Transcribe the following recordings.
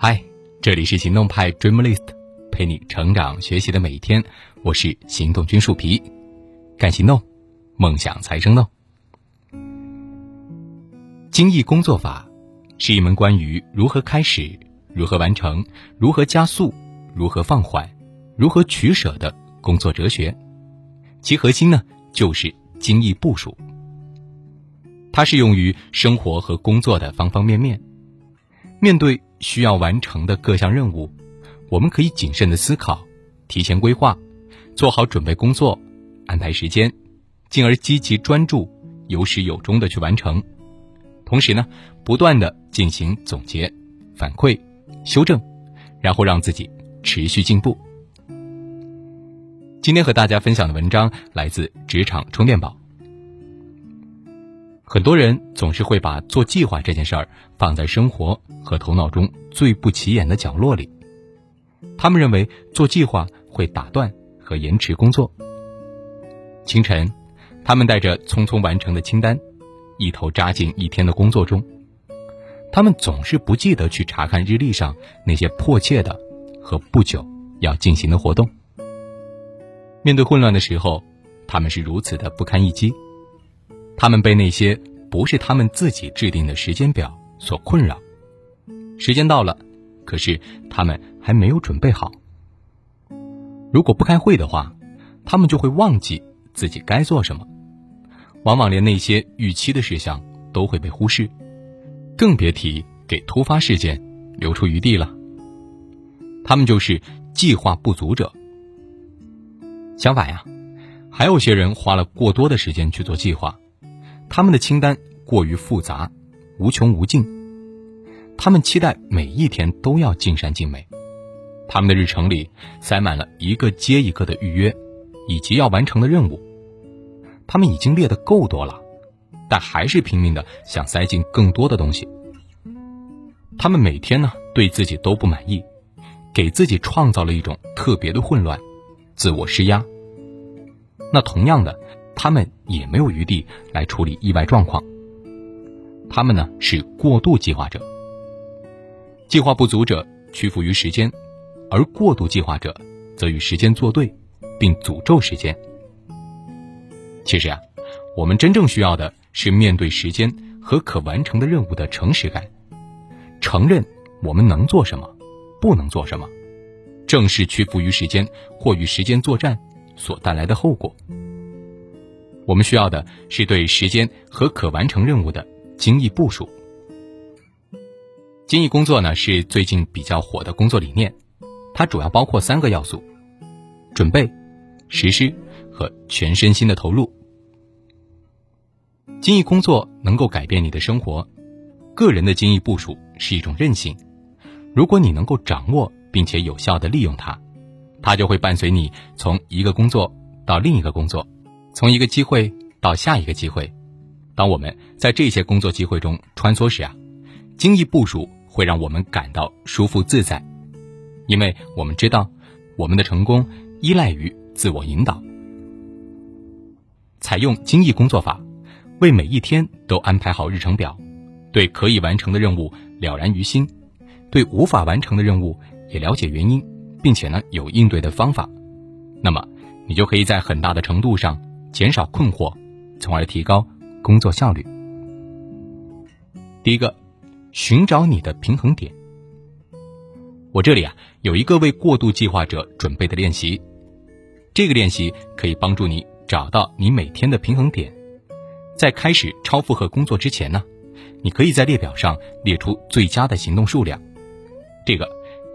嗨，这里是行动派 Dreamlist，陪你成长学习的每一天。我是行动君树皮，干行动，梦想才生动。精益工作法是一门关于如何开始、如何完成、如何加速、如何放缓、如何取舍的工作哲学。其核心呢，就是精益部署。它适用于生活和工作的方方面面。面对需要完成的各项任务，我们可以谨慎的思考，提前规划，做好准备工作，安排时间，进而积极专注、有始有终的去完成。同时呢，不断的进行总结、反馈、修正，然后让自己持续进步。今天和大家分享的文章来自职场充电宝。很多人总是会把做计划这件事儿放在生活和头脑中最不起眼的角落里，他们认为做计划会打断和延迟工作。清晨，他们带着匆匆完成的清单，一头扎进一天的工作中。他们总是不记得去查看日历上那些迫切的和不久要进行的活动。面对混乱的时候，他们是如此的不堪一击。他们被那些不是他们自己制定的时间表所困扰，时间到了，可是他们还没有准备好。如果不开会的话，他们就会忘记自己该做什么，往往连那些预期的事项都会被忽视，更别提给突发事件留出余地了。他们就是计划不足者。相反呀，还有些人花了过多的时间去做计划。他们的清单过于复杂，无穷无尽。他们期待每一天都要尽善尽美，他们的日程里塞满了一个接一个的预约，以及要完成的任务。他们已经列得够多了，但还是拼命的想塞进更多的东西。他们每天呢对自己都不满意，给自己创造了一种特别的混乱，自我施压。那同样的。他们也没有余地来处理意外状况。他们呢是过度计划者，计划不足者屈服于时间，而过度计划者则与时间作对，并诅咒时间。其实啊，我们真正需要的是面对时间和可完成的任务的诚实感，承认我们能做什么，不能做什么，正是屈服于时间或与时间作战所带来的后果。我们需要的是对时间和可完成任务的精益部署。精益工作呢是最近比较火的工作理念，它主要包括三个要素：准备、实施和全身心的投入。精益工作能够改变你的生活，个人的精益部署是一种韧性。如果你能够掌握并且有效的利用它，它就会伴随你从一个工作到另一个工作。从一个机会到下一个机会，当我们在这些工作机会中穿梭时啊，精益部署会让我们感到舒服自在，因为我们知道我们的成功依赖于自我引导。采用精益工作法，为每一天都安排好日程表，对可以完成的任务了然于心，对无法完成的任务也了解原因，并且呢有应对的方法，那么你就可以在很大的程度上。减少困惑，从而提高工作效率。第一个，寻找你的平衡点。我这里啊有一个为过度计划者准备的练习，这个练习可以帮助你找到你每天的平衡点。在开始超负荷工作之前呢，你可以在列表上列出最佳的行动数量，这个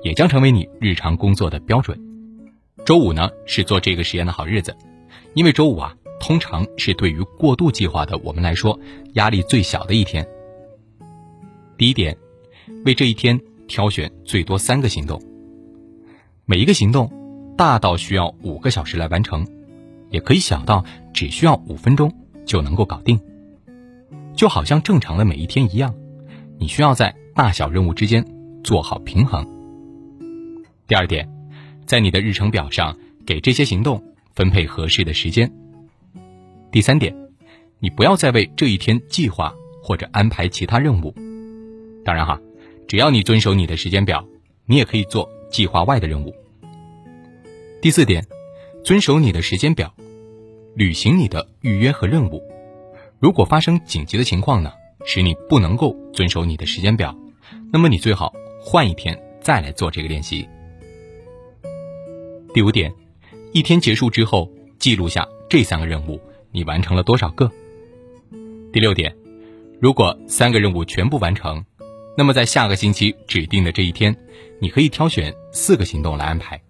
也将成为你日常工作的标准。周五呢是做这个实验的好日子，因为周五啊。通常是对于过度计划的我们来说压力最小的一天。第一点，为这一天挑选最多三个行动，每一个行动大到需要五个小时来完成，也可以小到只需要五分钟就能够搞定。就好像正常的每一天一样，你需要在大小任务之间做好平衡。第二点，在你的日程表上给这些行动分配合适的时间。第三点，你不要再为这一天计划或者安排其他任务。当然哈，只要你遵守你的时间表，你也可以做计划外的任务。第四点，遵守你的时间表，履行你的预约和任务。如果发生紧急的情况呢，使你不能够遵守你的时间表，那么你最好换一天再来做这个练习。第五点，一天结束之后记录下这三个任务你完成了多少个。第六点，如果三个任务全部完成，那么在下个星期指定的这一天，你可以挑选四个行动来安排。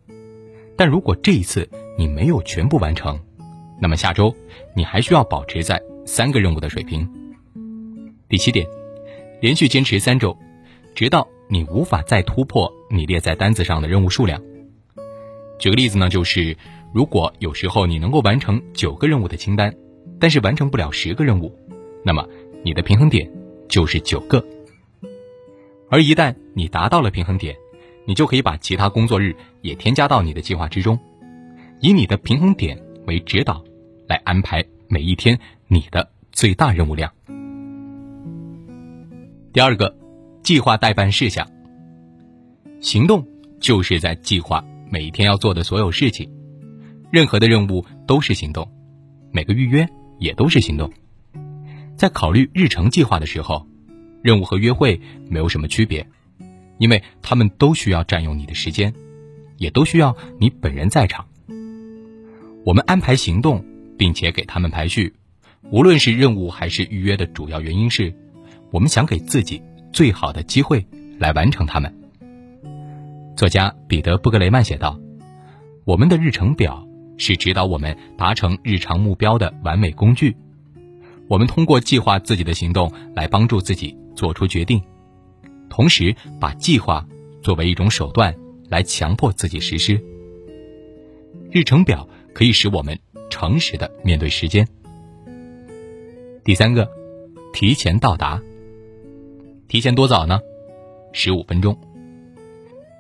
但如果这一次你没有全部完成，那么下周你还需要保持在三个任务的水平。第七点，连续坚持三周，直到你无法再突破你列在单子上的任务数量。举个例子呢，就是如果有时候你能够完成九个任务的清单，但是完成不了十个任务，那么你的平衡点就是九个。而一旦你达到了平衡点，你就可以把其他工作日也添加到你的计划之中，以你的平衡点为指导，来安排每一天你的最大任务量。第二个，计划代办事项。行动就是在计划每一天要做的所有事情，任何的任务都是行动，每个预约也都是行动。在考虑日程计划的时候，任务和约会没有什么区别。因为他们都需要占用你的时间，也都需要你本人在场。我们安排行动，并且给他们排序，无论是任务还是预约的主要原因是，我们想给自己最好的机会来完成它们。作家彼得·布格雷曼写道：“我们的日程表是指导我们达成日常目标的完美工具。我们通过计划自己的行动来帮助自己做出决定。”同时，把计划作为一种手段来强迫自己实施。日程表可以使我们诚实的面对时间。第三个，提前到达。提前多早呢？十五分钟。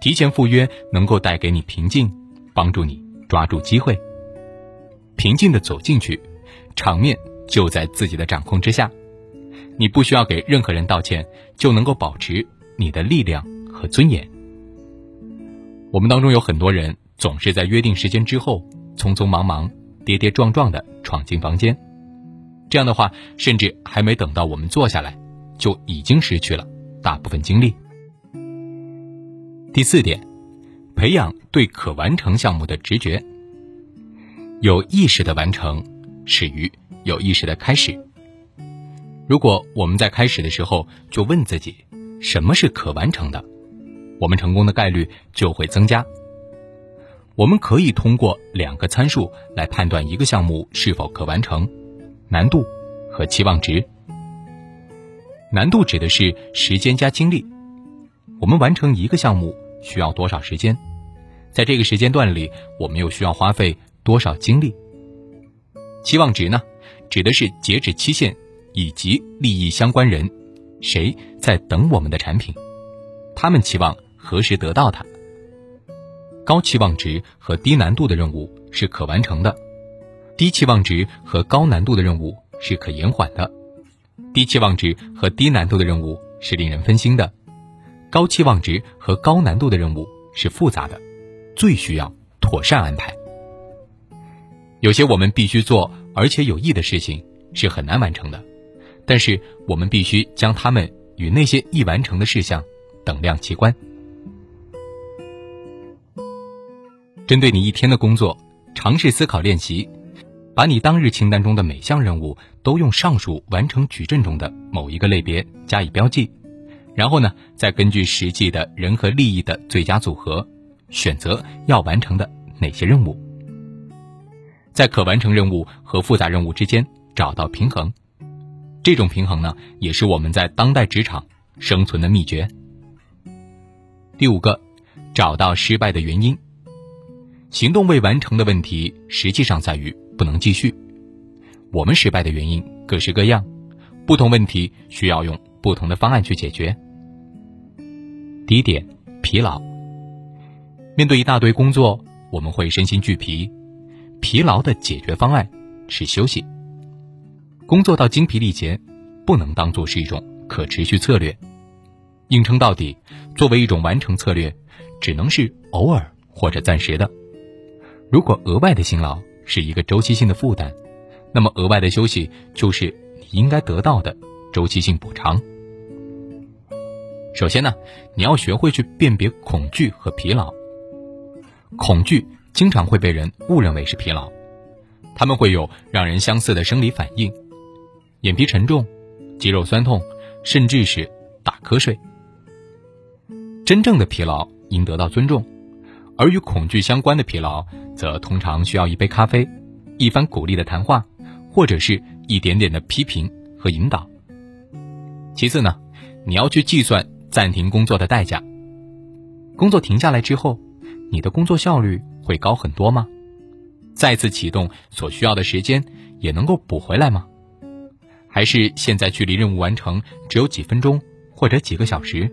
提前赴约能够带给你平静，帮助你抓住机会。平静的走进去，场面就在自己的掌控之下，你不需要给任何人道歉，就能够保持。你的力量和尊严。我们当中有很多人总是在约定时间之后，匆匆忙忙、跌跌撞撞的闯进房间，这样的话，甚至还没等到我们坐下来，就已经失去了大部分精力。第四点，培养对可完成项目的直觉。有意识的完成始于有意识的开始。如果我们在开始的时候就问自己。什么是可完成的？我们成功的概率就会增加。我们可以通过两个参数来判断一个项目是否可完成：难度和期望值。难度指的是时间加精力，我们完成一个项目需要多少时间，在这个时间段里，我们又需要花费多少精力？期望值呢，指的是截止期限以及利益相关人。谁在等我们的产品？他们期望何时得到它？高期望值和低难度的任务是可完成的，低期望值和高难度的任务是可延缓的，低期望值和低难度的任务是令人分心的，高期望值和高难度的任务是复杂的，最需要妥善安排。有些我们必须做而且有益的事情是很难完成的。但是我们必须将它们与那些易完成的事项等量齐观。针对你一天的工作，尝试思考练习，把你当日清单中的每项任务都用上述完成矩阵中的某一个类别加以标记，然后呢，再根据实际的人和利益的最佳组合，选择要完成的哪些任务，在可完成任务和复杂任务之间找到平衡。这种平衡呢，也是我们在当代职场生存的秘诀。第五个，找到失败的原因。行动未完成的问题，实际上在于不能继续。我们失败的原因各式各样，不同问题需要用不同的方案去解决。第一点，疲劳。面对一大堆工作，我们会身心俱疲，疲劳的解决方案是休息。工作到精疲力竭，不能当做是一种可持续策略，硬撑到底，作为一种完成策略，只能是偶尔或者暂时的。如果额外的辛劳是一个周期性的负担，那么额外的休息就是你应该得到的周期性补偿。首先呢，你要学会去辨别恐惧和疲劳。恐惧经常会被人误认为是疲劳，他们会有让人相似的生理反应：眼皮沉重、肌肉酸痛，甚至是打瞌睡。真正的疲劳应得到尊重，而与恐惧相关的疲劳，则通常需要一杯咖啡、一番鼓励的谈话，或者是一点点的批评和引导。其次呢，你要去计算暂停工作的代价。工作停下来之后。你的工作效率会高很多吗？再次启动所需要的时间也能够补回来吗？还是现在距离任务完成只有几分钟或者几个小时，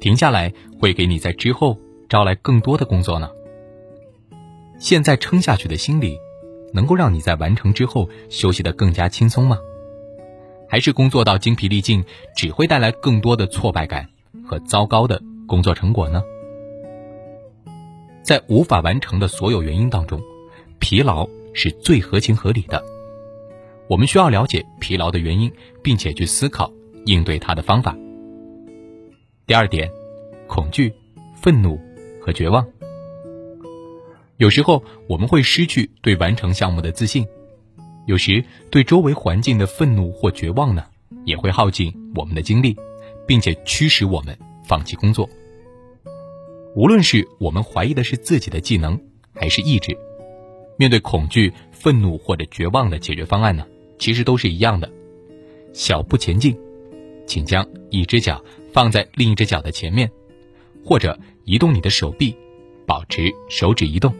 停下来会给你在之后招来更多的工作呢？现在撑下去的心理，能够让你在完成之后休息得更加轻松吗？还是工作到精疲力尽，只会带来更多的挫败感和糟糕的工作成果呢？在无法完成的所有原因当中，疲劳是最合情合理的。我们需要了解疲劳的原因，并且去思考应对它的方法。第二点，恐惧、愤怒和绝望。有时候我们会失去对完成项目的自信，有时对周围环境的愤怒或绝望呢，也会耗尽我们的精力，并且驱使我们放弃工作。无论是我们怀疑的是自己的技能，还是意志，面对恐惧、愤怒或者绝望的解决方案呢？其实都是一样的。小步前进，请将一只脚放在另一只脚的前面，或者移动你的手臂，保持手指移动，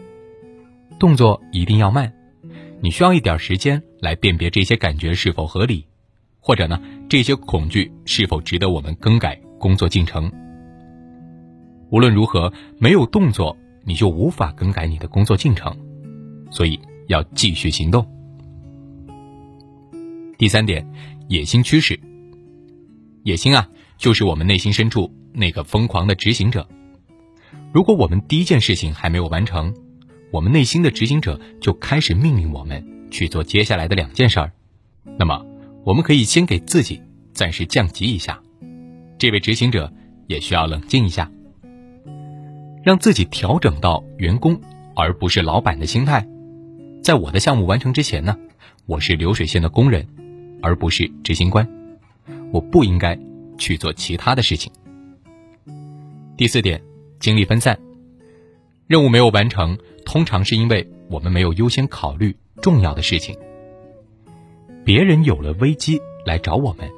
动作一定要慢。你需要一点时间来辨别这些感觉是否合理，或者呢，这些恐惧是否值得我们更改工作进程。无论如何，没有动作，你就无法更改你的工作进程，所以要继续行动。第三点，野心驱使。野心啊，就是我们内心深处那个疯狂的执行者。如果我们第一件事情还没有完成，我们内心的执行者就开始命令我们去做接下来的两件事儿，那么我们可以先给自己暂时降级一下，这位执行者也需要冷静一下。让自己调整到员工而不是老板的心态，在我的项目完成之前呢，我是流水线的工人，而不是执行官，我不应该去做其他的事情。第四点，精力分散，任务没有完成，通常是因为我们没有优先考虑重要的事情。别人有了危机来找我们，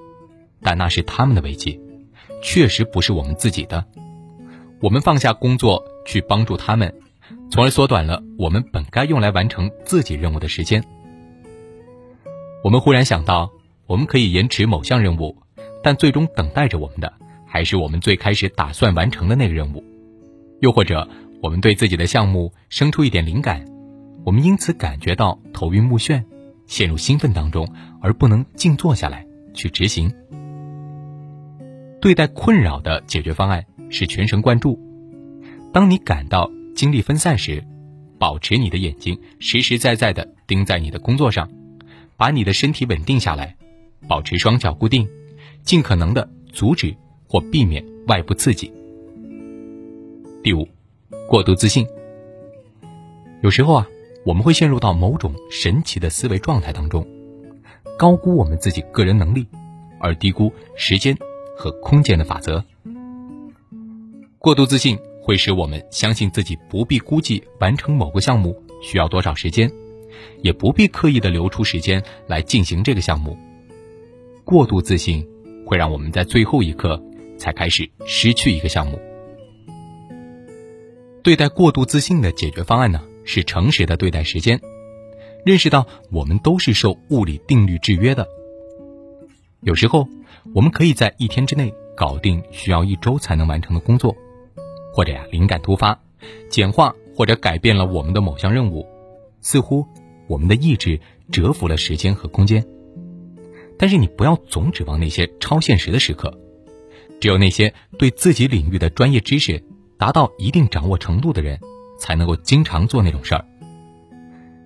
但那是他们的危机，确实不是我们自己的。我们放下工作去帮助他们，从而缩短了我们本该用来完成自己任务的时间。我们忽然想到，我们可以延迟某项任务，但最终等待着我们的还是我们最开始打算完成的那个任务。又或者，我们对自己的项目生出一点灵感，我们因此感觉到头晕目眩，陷入兴奋当中，而不能静坐下来去执行。对待困扰的解决方案。是全神贯注。当你感到精力分散时，保持你的眼睛实实在在的盯在你的工作上，把你的身体稳定下来，保持双脚固定，尽可能的阻止或避免外部刺激。第五，过度自信。有时候啊，我们会陷入到某种神奇的思维状态当中，高估我们自己个人能力，而低估时间和空间的法则。过度自信会使我们相信自己不必估计完成某个项目需要多少时间，也不必刻意的留出时间来进行这个项目。过度自信会让我们在最后一刻才开始失去一个项目。对待过度自信的解决方案呢，是诚实的对待时间，认识到我们都是受物理定律制约的。有时候，我们可以在一天之内搞定需要一周才能完成的工作。或者呀，灵感突发，简化或者改变了我们的某项任务，似乎我们的意志折服了时间和空间。但是你不要总指望那些超现实的时刻，只有那些对自己领域的专业知识达到一定掌握程度的人，才能够经常做那种事儿。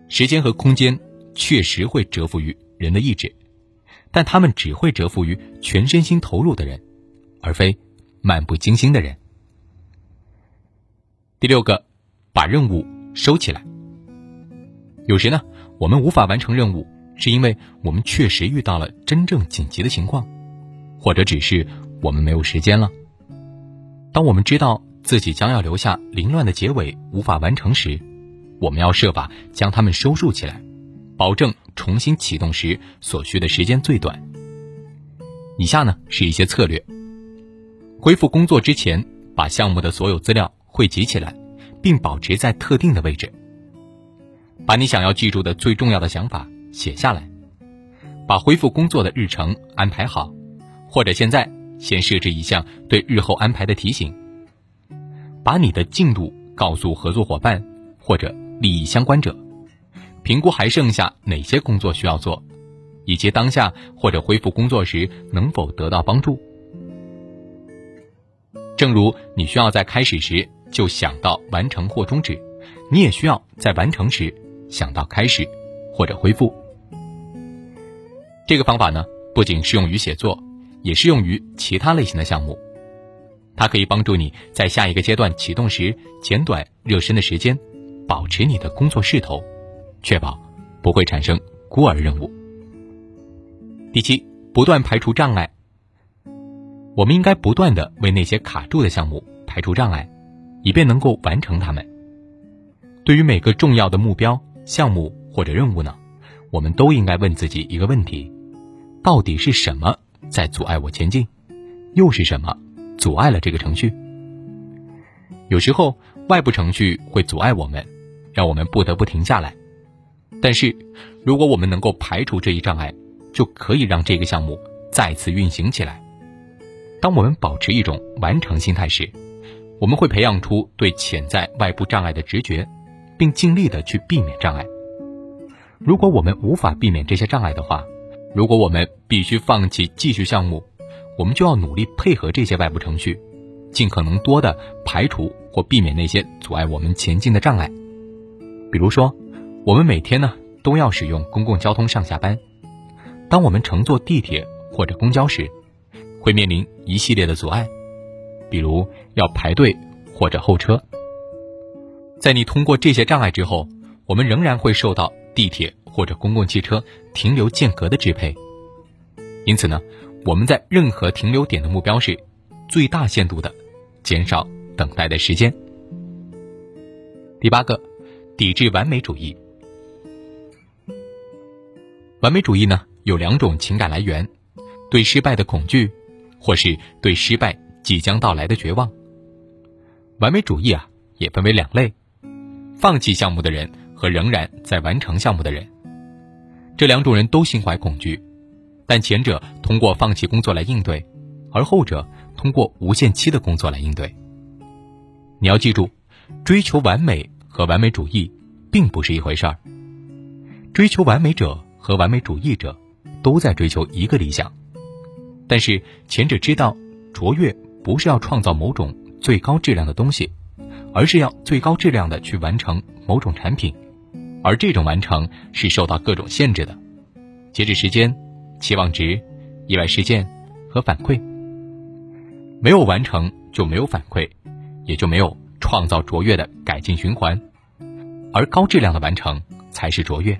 时间和空间确实会折服于人的意志，但他们只会折服于全身心投入的人，而非漫不经心的人。第六个，把任务收起来。有时呢，我们无法完成任务，是因为我们确实遇到了真正紧急的情况，或者只是我们没有时间了。当我们知道自己将要留下凌乱的结尾，无法完成时，我们要设法将它们收束起来，保证重新启动时所需的时间最短。以下呢是一些策略：恢复工作之前，把项目的所有资料汇集起来，并保持在特定的位置。把你想要记住的最重要的想法写下来，把恢复工作的日程安排好，或者现在先设置一项对日后安排的提醒。把你的进度告诉合作伙伴或者。利益相关者，评估还剩下哪些工作需要做，以及当下或者恢复工作时能否得到帮助。正如你需要在开始时就想到完成或终止，你也需要在完成时想到开始或者恢复。这个方法呢，不仅适用于写作，也适用于其他类型的项目。它可以帮助你在下一个阶段启动时减短热身的时间。保持你的工作势头，确保不会产生孤儿任务。第七，不断排除障碍。我们应该不断的为那些卡住的项目排除障碍，以便能够完成它们。对于每个重要的目标、项目或者任务呢，我们都应该问自己一个问题：到底是什么在阻碍我前进？又是什么阻碍了这个程序？有时候，外部程序会阻碍我们。让我们不得不停下来，但是，如果我们能够排除这一障碍，就可以让这个项目再次运行起来。当我们保持一种完成心态时，我们会培养出对潜在外部障碍的直觉，并尽力的去避免障碍。如果我们无法避免这些障碍的话，如果我们必须放弃继续项目，我们就要努力配合这些外部程序，尽可能多的排除或避免那些阻碍我们前进的障碍。比如说，我们每天呢都要使用公共交通上下班。当我们乘坐地铁或者公交时，会面临一系列的阻碍，比如要排队或者候车。在你通过这些障碍之后，我们仍然会受到地铁或者公共汽车停留间隔的支配。因此呢，我们在任何停留点的目标是最大限度的减少等待的时间。第八个。抵制完美主义。完美主义呢，有两种情感来源：对失败的恐惧，或是对失败即将到来的绝望。完美主义啊，也分为两类：放弃项目的人和仍然在完成项目的人。这两种人都心怀恐惧，但前者通过放弃工作来应对，而后者通过无限期的工作来应对。你要记住，追求完美。和完美主义并不是一回事儿。追求完美者和完美主义者都在追求一个理想，但是前者知道卓越不是要创造某种最高质量的东西，而是要最高质量的去完成某种产品，而这种完成是受到各种限制的，截止时间、期望值、意外事件和反馈。没有完成就没有反馈，也就没有创造卓越的改进循环。而高质量的完成才是卓越。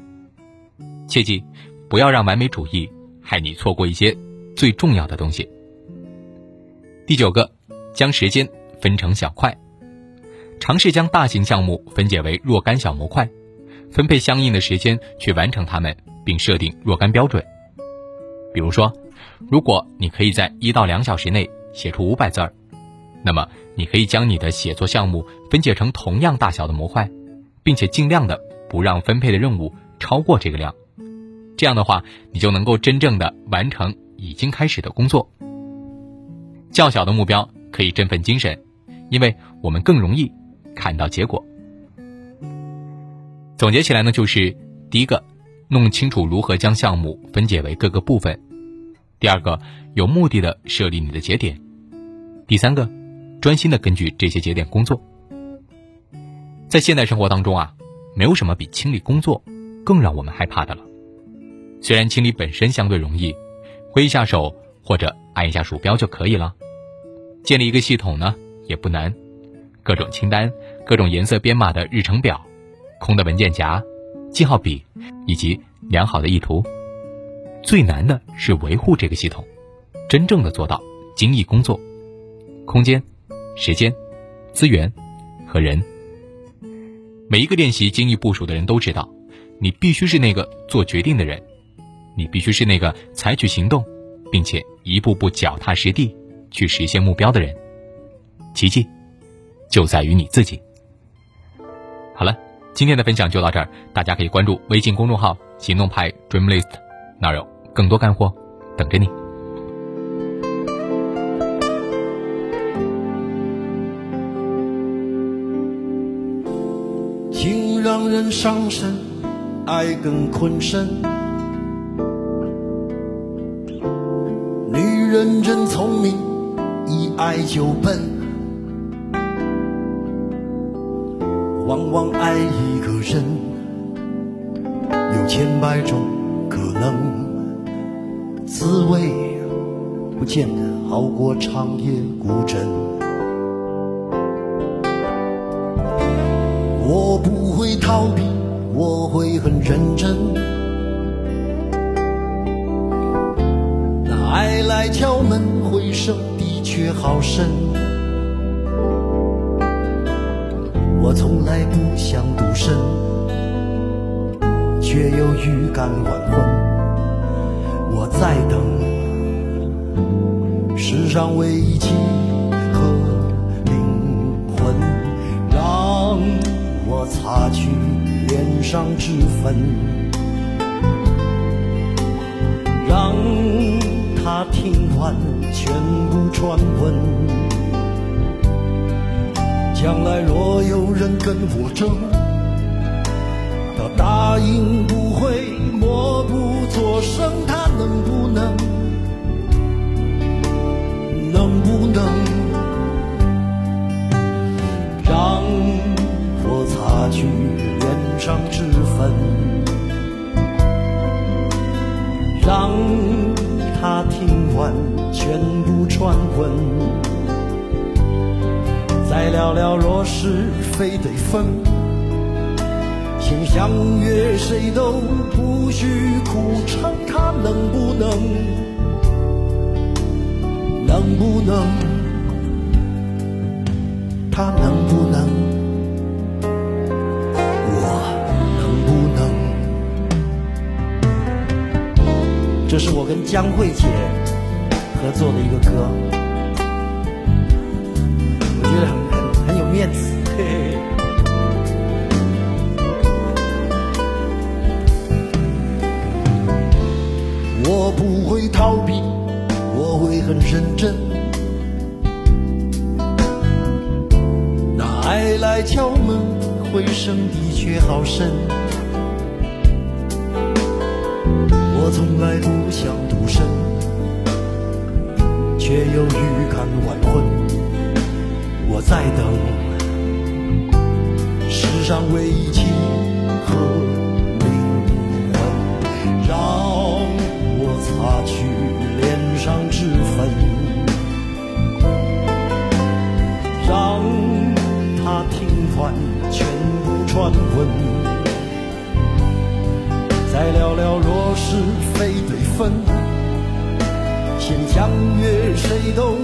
切记，不要让完美主义害你错过一些最重要的东西。第九个，将时间分成小块，尝试将大型项目分解为若干小模块，分配相应的时间去完成它们，并设定若干标准。比如说，如果你可以在一到两小时内写出五百字儿，那么你可以将你的写作项目分解成同样大小的模块。并且尽量的不让分配的任务超过这个量，这样的话，你就能够真正的完成已经开始的工作。较小的目标可以振奋精神，因为我们更容易看到结果。总结起来呢，就是第一个，弄清楚如何将项目分解为各个部分；第二个，有目的的设立你的节点；第三个，专心的根据这些节点工作。在现代生活当中啊，没有什么比清理工作更让我们害怕的了。虽然清理本身相对容易，挥一下手或者按一下鼠标就可以了。建立一个系统呢也不难，各种清单、各种颜色编码的日程表、空的文件夹、记号笔以及良好的意图。最难的是维护这个系统，真正的做到精益工作。空间、时间、资源和人。每一个练习精益部署的人都知道，你必须是那个做决定的人，你必须是那个采取行动，并且一步步脚踏实地去实现目标的人。奇迹就在于你自己。好了，今天的分享就到这儿，大家可以关注微信公众号“行动派 Dreamlist”，那儿有更多干货等着你。情让人伤身，爱更困身。女人真聪明，一爱就笨。往往爱一个人，有千百种可能，滋味不见得好过长夜孤枕。我不会逃避，我会很认真。那爱来敲门，回声的确好深。我从来不想独身，却又预感晚婚。在等世上唯一契合灵魂，让我。擦去脸上脂粉，让他听完全部传闻。将来若有人跟我争，他答应不会默不作声，他能不能？能不能让我擦？去脸上脂粉，让他听完全部传闻，再聊聊若是非得分，请相约谁都不许苦撑，他能不能？能不能？他能不能？我能不能这是我跟江慧姐合作的一个歌，我觉得很很很有面子。嘿嘿认真。那爱来敲门，回声的确好深。我从来不想独身，却又预感晚婚。我在等世上唯一契合灵魂，让我擦去脸上脂粉，让他听完全部传闻。再聊聊，若是非对分，先相约，谁都